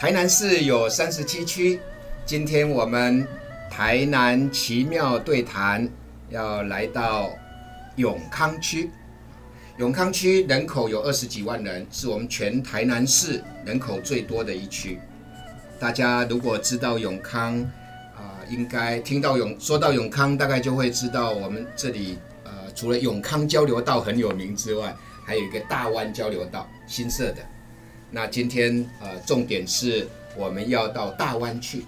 台南市有三十七区，今天我们台南奇妙对谈要来到永康区。永康区人口有二十几万人，是我们全台南市人口最多的一区。大家如果知道永康，啊、应该听到永说到永康，大概就会知道我们这里呃，除了永康交流道很有名之外，还有一个大湾交流道，新设的。那今天呃，重点是我们要到大湾去。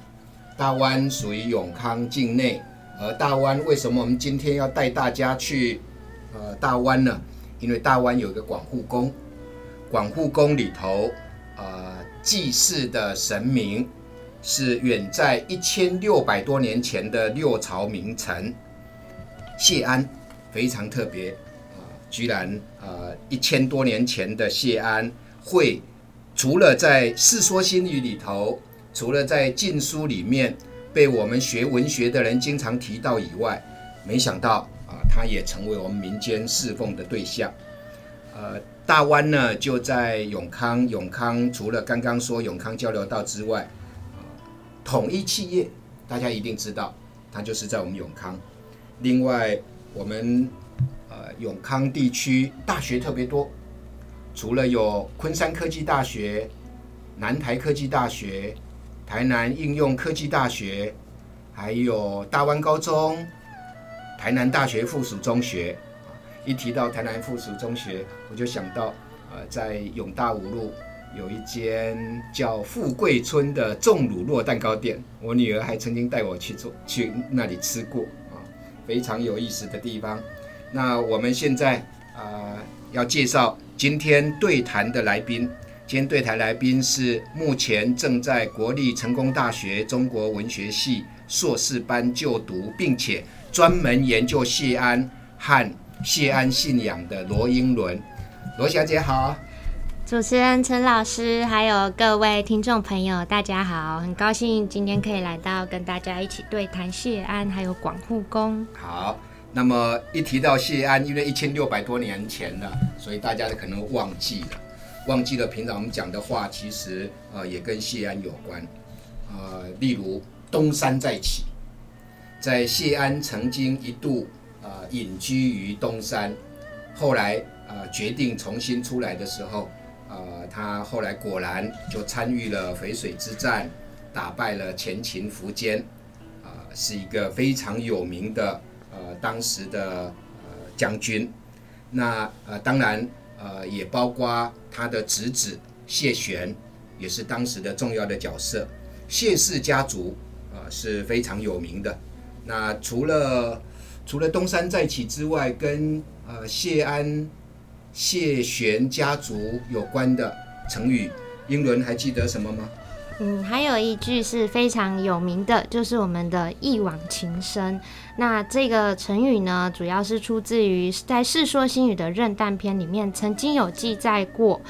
大湾属于永康境内，而大湾为什么我们今天要带大家去呃大湾呢？因为大湾有一个广护宫，广护宫里头呃祭祀的神明是远在一千六百多年前的六朝名臣谢安，非常特别啊、居然呃一千多年前的谢安会除了在《世说新语》里头，除了在禁书里面被我们学文学的人经常提到以外，没想到啊，它也成为我们民间侍奉的对象。呃，大湾呢就在永康，永康除了刚刚说永康交流道之外，统一企业大家一定知道，它就是在我们永康。另外，我们呃永康地区大学特别多，除了有昆山科技大学、南台科技大学、台南应用科技大学，还有大湾高中、台南大学附属中学。一提到台南附属中学，我就想到，呃，在永大五路有一间叫富贵村的重乳酪蛋糕店，我女儿还曾经带我去做去那里吃过啊，非常有意思的地方。那我们现在啊、呃要介绍今天对谈的来宾。今天对谈来宾是目前正在国立成功大学中国文学系硕士班就读，并且专门研究谢安和谢安信仰的罗英伦。罗小姐好，主持人陈老师，还有各位听众朋友，大家好！很高兴今天可以来到跟大家一起对谈谢安，还有广护宫。好。那么一提到谢安，因为一千六百多年前了，所以大家可能忘记了，忘记了平常我们讲的话，其实呃也跟谢安有关。呃，例如东山再起，在谢安曾经一度呃隐居于东山，后来呃决定重新出来的时候，呃他后来果然就参与了淝水之战，打败了前秦苻坚，啊、是一个非常有名的当时的呃将军。那呃当然呃也包括他的侄子谢玄，也是当时的重要的角色。谢氏家族呃是非常有名的。那除了除了东山再起之外，跟呃谢安、谢玄家族有关的成语，英伦还记得什么吗？嗯，还有一句是非常有名的，就是我们的一往情深。那这个成语呢，主要是出自于在《世说新语》的任诞篇里面曾经有记载过。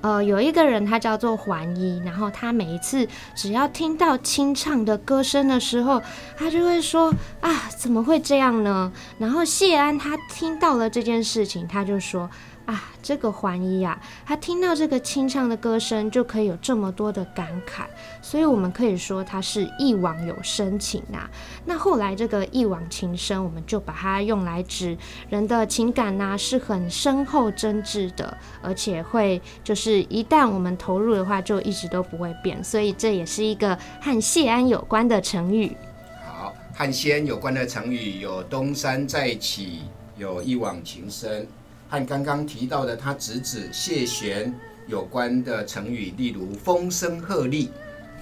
呃，有一个人他叫做桓伊，然后他每一次只要听到清唱的歌声的时候，他就会说啊，怎么会这样呢？然后谢安他听到了这件事情，他就说。啊，这个桓伊啊，他听到这个清唱的歌声，就可以有这么多的感慨，所以我们可以说他是一往有深情啊。那后来这个一往情深，我们就把它用来指人的情感呐、是很深厚真挚的，而且会就是一旦我们投入的话，就一直都不会变。所以这也是一个和谢安有关的成语。好，和谢安有关的成语有东山再起，有一往情深。和刚刚提到的他侄子谢玄有关的成语，例如风声鹤唳，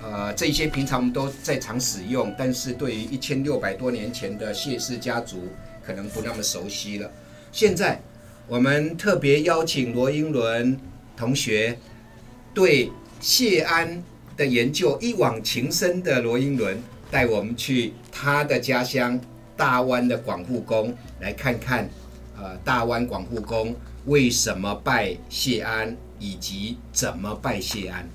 呃，这些平常我们都在常使用，但是对于一千六百多年前的谢氏家族，可能不那么熟悉了。现在我们特别邀请罗英伦同学对谢安的研究一往情深的罗英伦，带我们去他的家乡大湾的广护宫来看看。呃，大湾广护宫为什么拜谢安，以及怎么拜谢安？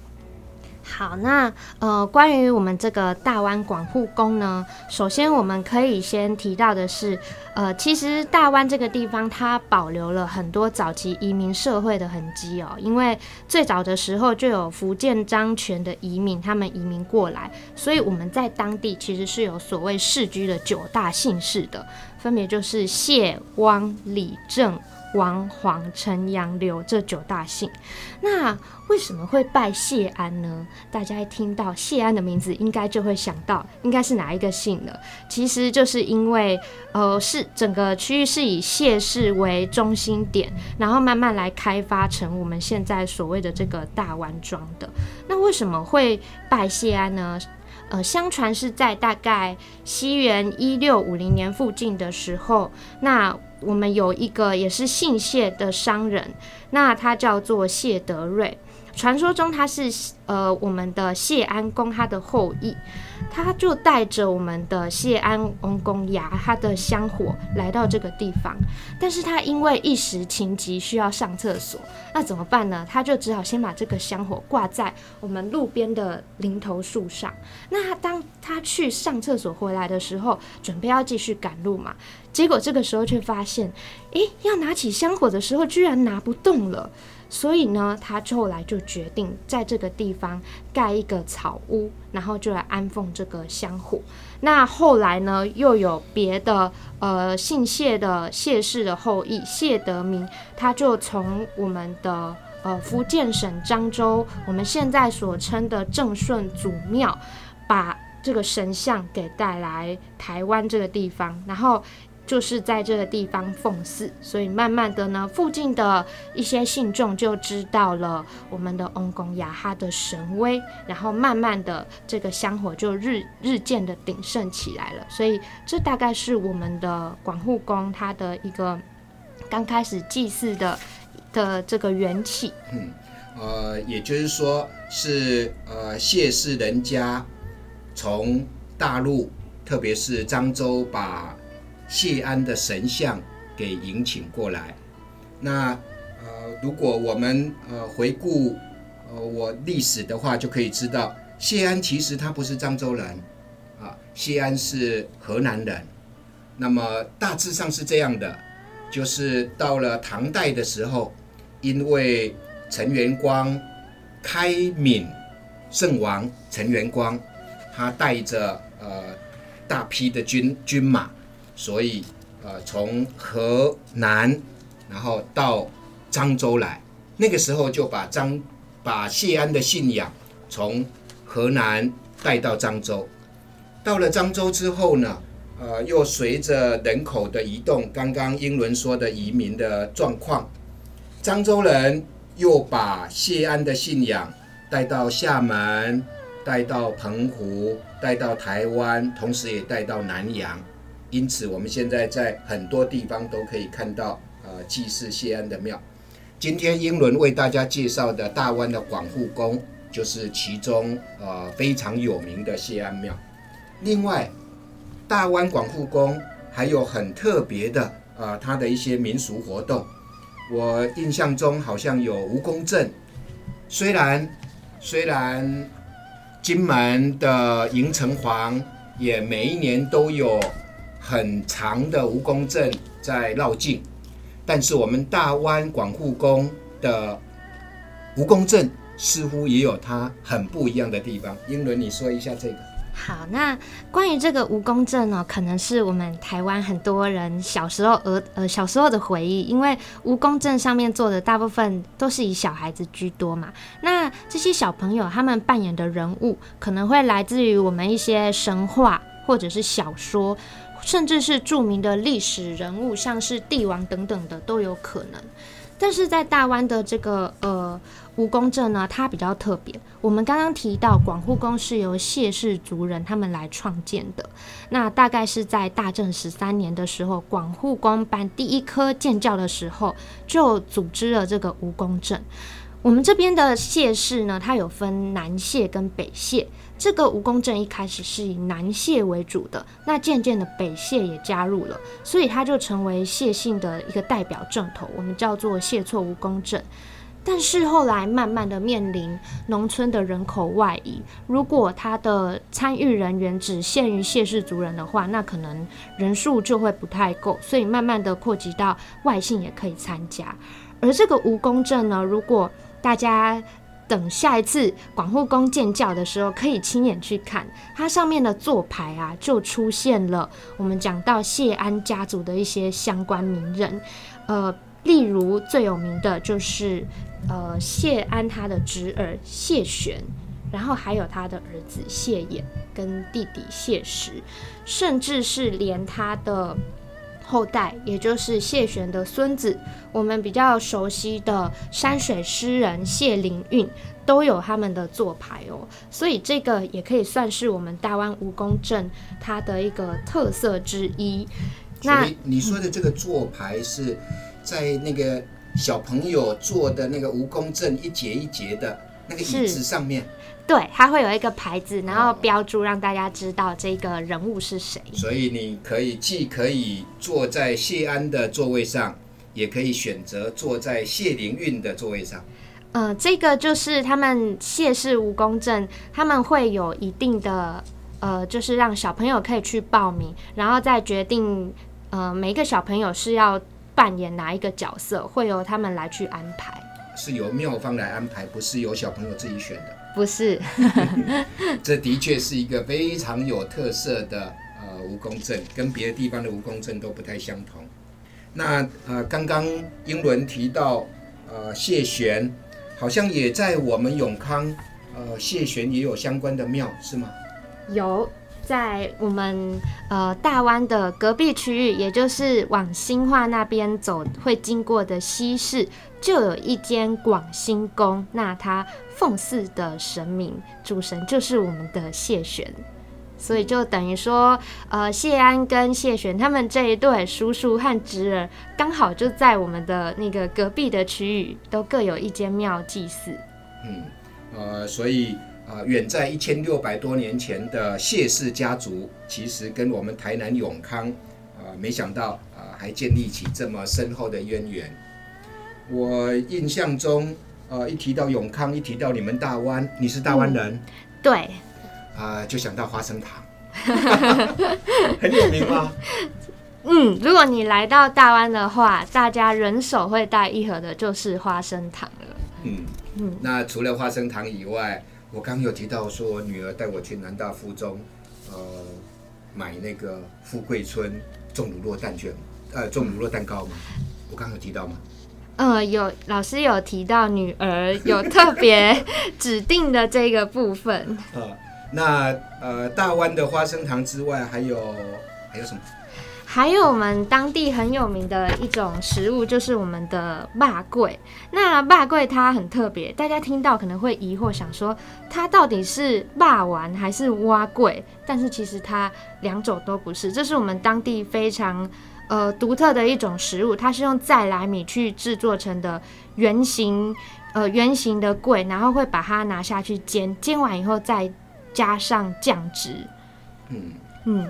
好，那呃，关于我们这个大湾广护宫呢，首先我们可以先提到的是，呃，其实大湾这个地方它保留了很多早期移民社会的痕迹哦，因为最早的时候就有福建漳泉的移民，他们移民过来，所以我们在当地其实是有所谓世居的九大姓氏的，分别就是谢、汪、李、郑。王、黄、陈、杨、刘这九大姓，那为什么会拜谢安呢？大家一听到谢安的名字，应该就会想到应该是哪一个姓了。其实就是因为，呃，是整个区域是以谢氏为中心点，然后慢慢来开发成我们现在所谓的这个大湾庄的。那为什么会拜谢安呢？呃，相传是在大概西元一六五零年附近的时候，那。我们有一个也是姓谢的商人，那他叫做谢德瑞。传说中他是呃我们的谢安公他的后裔，他就带着我们的谢安翁公牙他的香火来到这个地方，但是他因为一时情急需要上厕所，那怎么办呢？他就只好先把这个香火挂在我们路边的林头树上。那当他去上厕所回来的时候，准备要继续赶路嘛。结果这个时候却发现，诶，要拿起香火的时候居然拿不动了。所以呢，他后来就决定在这个地方盖一个草屋，然后就来安奉这个香火。那后来呢，又有别的呃姓谢的谢氏的后裔谢德明，他就从我们的呃福建省漳州，我们现在所称的正顺祖庙，把这个神像给带来台湾这个地方，然后。就是在这个地方奉祀，所以慢慢的呢，附近的一些信众就知道了我们的翁公雅哈的神威，然后慢慢的这个香火就日日渐的鼎盛起来了。所以这大概是我们的广护宫它的一个刚开始祭祀的的这个缘起。嗯，呃，也就是说是呃谢氏人家从大陆，特别是漳州把。谢安的神像给迎请过来，那呃，如果我们呃回顾呃我历史的话，就可以知道谢安其实他不是漳州人啊，谢安是河南人。那么大致上是这样的，就是到了唐代的时候，因为陈元光开闽圣王陈元光，他带着呃大批的军军马。所以，呃，从河南，然后到漳州来，那个时候就把漳把谢安的信仰从河南带到漳州。到了漳州之后呢，呃，又随着人口的移动，刚刚英伦说的移民的状况，漳州人又把谢安的信仰带到厦门，带到澎湖，带到台湾，同时也带到南洋。因此，我们现在在很多地方都可以看到，呃，祭祀谢安的庙。今天英伦为大家介绍的大湾的广护宫，就是其中呃非常有名的谢安庙。另外，大湾广护宫还有很特别的，呃，它的一些民俗活动。我印象中好像有蜈蚣阵，虽然虽然金门的迎城隍也每一年都有。很长的蜈蚣阵在绕境，但是我们大湾广护宫的蜈蚣阵似乎也有它很不一样的地方。英伦，你说一下这个。好，那关于这个蜈蚣阵呢，可能是我们台湾很多人小时候呃呃小时候的回忆，因为蜈蚣阵上面做的大部分都是以小孩子居多嘛。那这些小朋友他们扮演的人物，可能会来自于我们一些神话或者是小说。甚至是著名的历史人物，像是帝王等等的都有可能。但是在大湾的这个呃蜈蚣镇呢，它比较特别。我们刚刚提到广护宫是由谢氏族人他们来创建的，那大概是在大正十三年的时候，广护宫办第一科建教的时候，就组织了这个蜈蚣镇。我们这边的谢氏呢，它有分南谢跟北谢。这个蜈蚣阵一开始是以南谢为主的，那渐渐的北谢也加入了，所以它就成为谢姓的一个代表阵头，我们叫做谢错蜈蚣阵。但是后来慢慢的面临农村的人口外移，如果他的参与人员只限于谢氏族人的话，那可能人数就会不太够，所以慢慢的扩及到外姓也可以参加。而这个蜈蚣阵呢，如果大家等下一次广护宫建教的时候，可以亲眼去看它上面的座牌啊，就出现了我们讲到谢安家族的一些相关名人，呃，例如最有名的就是呃谢安他的侄儿谢玄，然后还有他的儿子谢衍跟弟弟谢石，甚至是连他的。后代，也就是谢玄的孙子，我们比较熟悉的山水诗人谢灵运，都有他们的做牌哦。所以这个也可以算是我们大湾蜈蚣镇它的一个特色之一。那你说的这个做牌是在那个小朋友做的那个蜈蚣镇一节一节的那个椅子上面。对，它会有一个牌子，然后标注让大家知道这个人物是谁。所以你可以既可以坐在谢安的座位上，也可以选择坐在谢灵运的座位上。呃，这个就是他们谢氏蜈蚣镇，他们会有一定的呃，就是让小朋友可以去报名，然后再决定呃每一个小朋友是要扮演哪一个角色，会由他们来去安排。是由庙方来安排，不是由小朋友自己选的。不是，这的确是一个非常有特色的呃蜈蚣阵，跟别的地方的蜈蚣阵都不太相同。那呃，刚刚英伦提到呃谢玄，好像也在我们永康呃谢玄也有相关的庙，是吗？有。在我们呃大湾的隔壁区域，也就是往新化那边走会经过的西市，就有一间广兴宫。那它奉祀的神明主神就是我们的谢玄，所以就等于说，呃谢安跟谢玄他们这一对叔叔和侄儿，刚好就在我们的那个隔壁的区域，都各有一间庙祭祀。嗯，呃，所以。啊，远在一千六百多年前的谢氏家族，其实跟我们台南永康，啊，没想到啊，还建立起这么深厚的渊源。我印象中，呃，一提到永康，一提到你们大湾，你是大湾人，对，啊，就想到花生糖，很有名吗？嗯，如果你来到大湾的话，大家人手会带一盒的，就是花生糖了。嗯嗯，那除了花生糖以外，我刚有提到说，我女儿带我去南大附中，呃，买那个富贵村种乳酪蛋卷，呃，种乳酪蛋糕嘛。我刚有提到吗？呃，有老师有提到女儿有特别指定的这个部分。呃，那呃，大湾的花生糖之外，还有还有什么？还有我们当地很有名的一种食物，就是我们的霸桂。那霸桂它很特别，大家听到可能会疑惑，想说它到底是霸丸还是蛙桂？但是其实它两种都不是，这是我们当地非常呃独特的一种食物。它是用再来米去制作成的圆形呃圆形的桂，然后会把它拿下去煎，煎完以后再加上酱汁。嗯嗯，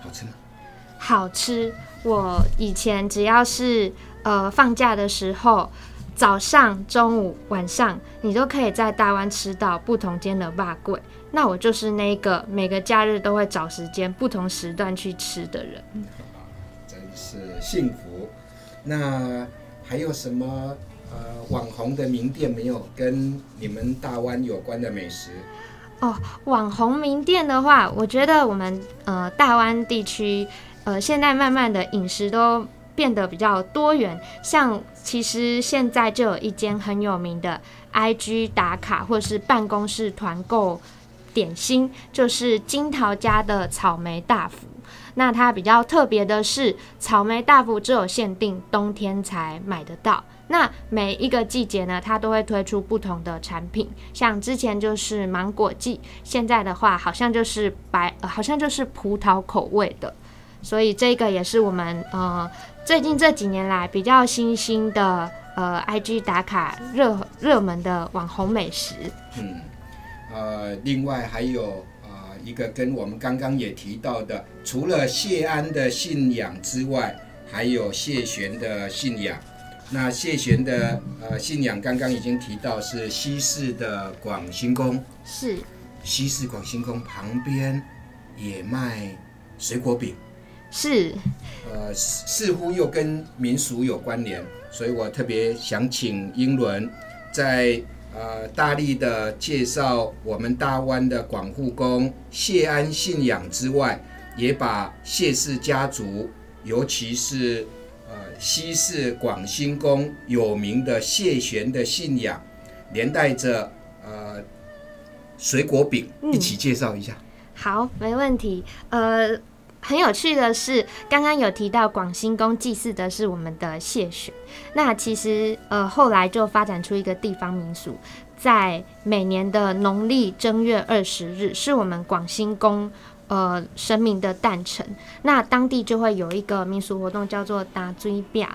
好吃吗？好吃！我以前只要是呃放假的时候，早上、中午、晚上，你都可以在大湾吃到不同间的霸贵。那我就是那个每个假日都会找时间、不同时段去吃的人。真是幸福。那还有什么呃网红的名店没有跟你们大湾有关的美食？哦，网红名店的话，我觉得我们呃大湾地区。呃，现在慢慢的饮食都变得比较多元，像其实现在就有一间很有名的 IG 打卡或是办公室团购点心，就是金桃家的草莓大福。那它比较特别的是，草莓大福只有限定冬天才买得到。那每一个季节呢，它都会推出不同的产品，像之前就是芒果季，现在的话好像就是白，好像就是葡萄口味的。所以这个也是我们呃最近这几年来比较新兴的呃 IG 打卡热热门的网红美食。嗯，呃，另外还有啊一个跟我们刚刚也提到的，除了谢安的信仰之外，还有谢玄的信仰。那谢玄的呃信仰刚刚已经提到是西式的广兴宫，是西式广兴宫旁边也卖水果饼，是，呃，似似乎又跟民俗有关联，所以我特别想请英伦在呃大力的介绍我们大湾的广护宫谢安信仰之外，也把谢氏家族，尤其是呃西式广兴宫有名的谢玄的信仰，连带着呃水果饼一起介绍一下。好，没问题。呃，很有趣的是，刚刚有提到广兴宫祭祀的是我们的谢雪，那其实呃后来就发展出一个地方民俗，在每年的农历正月二十日，是我们广兴宫呃神明的诞辰，那当地就会有一个民俗活动叫做打追表。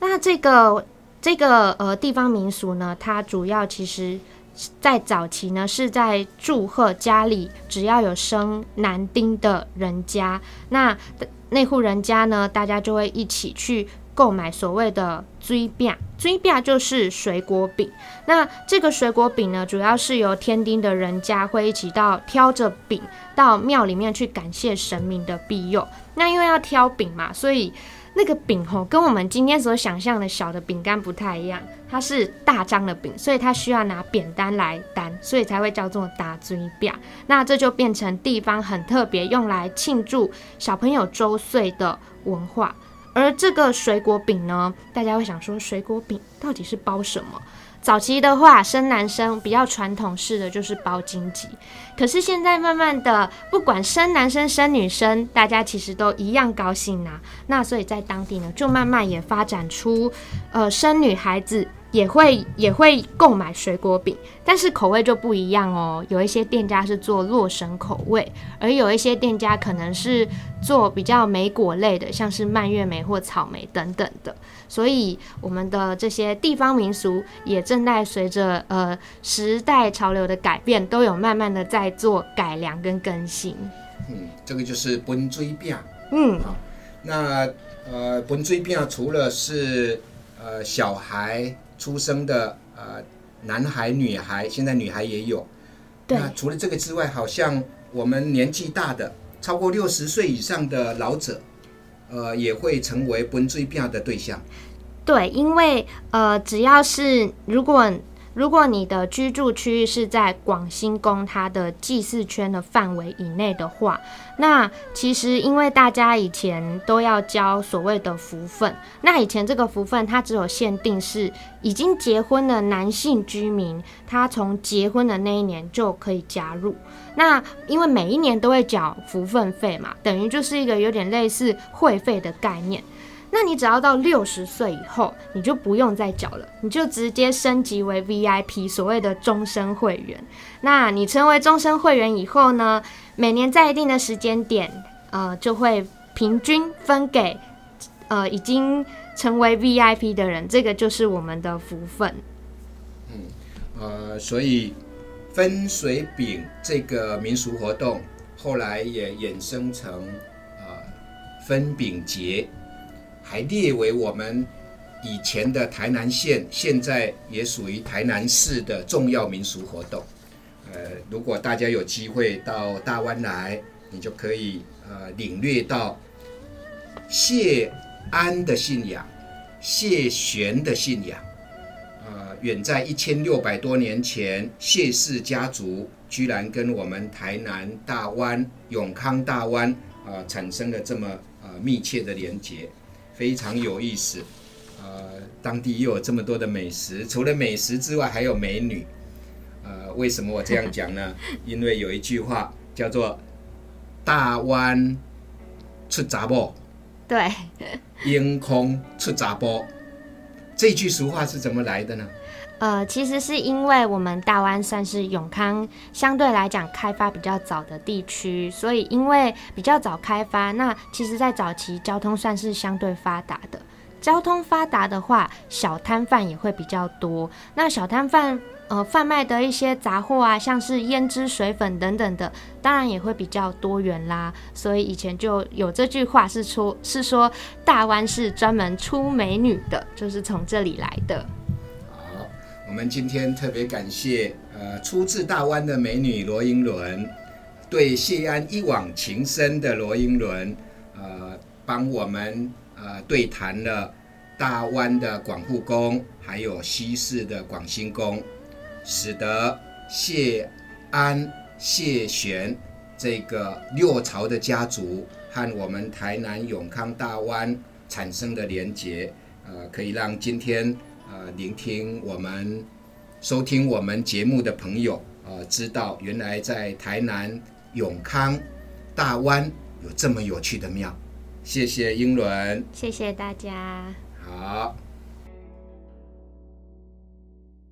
那这个这个呃地方民俗呢，它主要其实。在早期呢，是在祝贺家里只要有生男丁的人家，那那户人家呢，大家就会一起去购买所谓的追饼。追饼就是水果饼。那这个水果饼呢，主要是由天丁的人家会一起到挑着饼到庙里面去感谢神明的庇佑。那因为要挑饼嘛，所以。那个饼吼，跟我们今天所想象的小的饼干不太一样，它是大张的饼，所以它需要拿扁担来担，所以才会叫做打嘴饼。那这就变成地方很特别，用来庆祝小朋友周岁的文化。而这个水果饼呢，大家会想说，水果饼到底是包什么？早期的话，生男生比较传统式的就是包荆棘，可是现在慢慢的，不管生男生生女生，大家其实都一样高兴呐。那所以在当地呢，就慢慢也发展出，呃，生女孩子。也会也会购买水果饼，但是口味就不一样哦。有一些店家是做洛神口味，而有一些店家可能是做比较莓果类的，像是蔓越莓或草莓等等的。所以我们的这些地方民俗也正在随着呃时代潮流的改变，都有慢慢的在做改良跟更新。嗯，这个就是本追饼。嗯，好，那呃本追饼除了是呃小孩。出生的呃男孩女孩，现在女孩也有。那除了这个之外，好像我们年纪大的，超过六十岁以上的老者，呃，也会成为本罪病的对象。对，因为呃，只要是如果。如果你的居住区域是在广兴宫它的祭祀圈的范围以内的话，那其实因为大家以前都要交所谓的福分，那以前这个福分它只有限定是已经结婚的男性居民，他从结婚的那一年就可以加入。那因为每一年都会缴福分费嘛，等于就是一个有点类似会费的概念。那你只要到六十岁以后，你就不用再缴了，你就直接升级为 VIP，所谓的终身会员。那你成为终身会员以后呢，每年在一定的时间点，呃，就会平均分给呃已经成为 VIP 的人，这个就是我们的福分。嗯，呃，所以分水饼这个民俗活动，后来也衍生成呃分饼节。还列为我们以前的台南县，现在也属于台南市的重要民俗活动。呃，如果大家有机会到大湾来，你就可以呃领略到谢安的信仰、谢玄的信仰。呃，远在一千六百多年前，谢氏家族居然跟我们台南大湾、永康大湾啊产生了这么呃密切的连结。非常有意思，呃，当地又有这么多的美食，除了美食之外，还有美女。呃，为什么我这样讲呢？因为有一句话叫做“大湾出杂波”，对，“阴空出杂波”，这句俗话是怎么来的呢？呃，其实是因为我们大湾算是永康相对来讲开发比较早的地区，所以因为比较早开发，那其实在早期交通算是相对发达的。交通发达的话，小摊贩也会比较多。那小摊贩呃贩卖的一些杂货啊，像是胭脂水粉等等的，当然也会比较多元啦。所以以前就有这句话是说，是说大湾是专门出美女的，就是从这里来的。好，我们今天特别感谢呃出自大湾的美女罗英伦，对谢安一往情深的罗英伦，呃，帮我们呃对谈了大湾的广护宫，还有西市的广兴宫，使得谢安、谢玄这个六朝的家族和我们台南永康大湾产生的连结，呃，可以让今天呃聆听我们收听我们节目的朋友，呃，知道原来在台南永康大湾有这么有趣的庙。谢谢英伦，谢谢大家。好。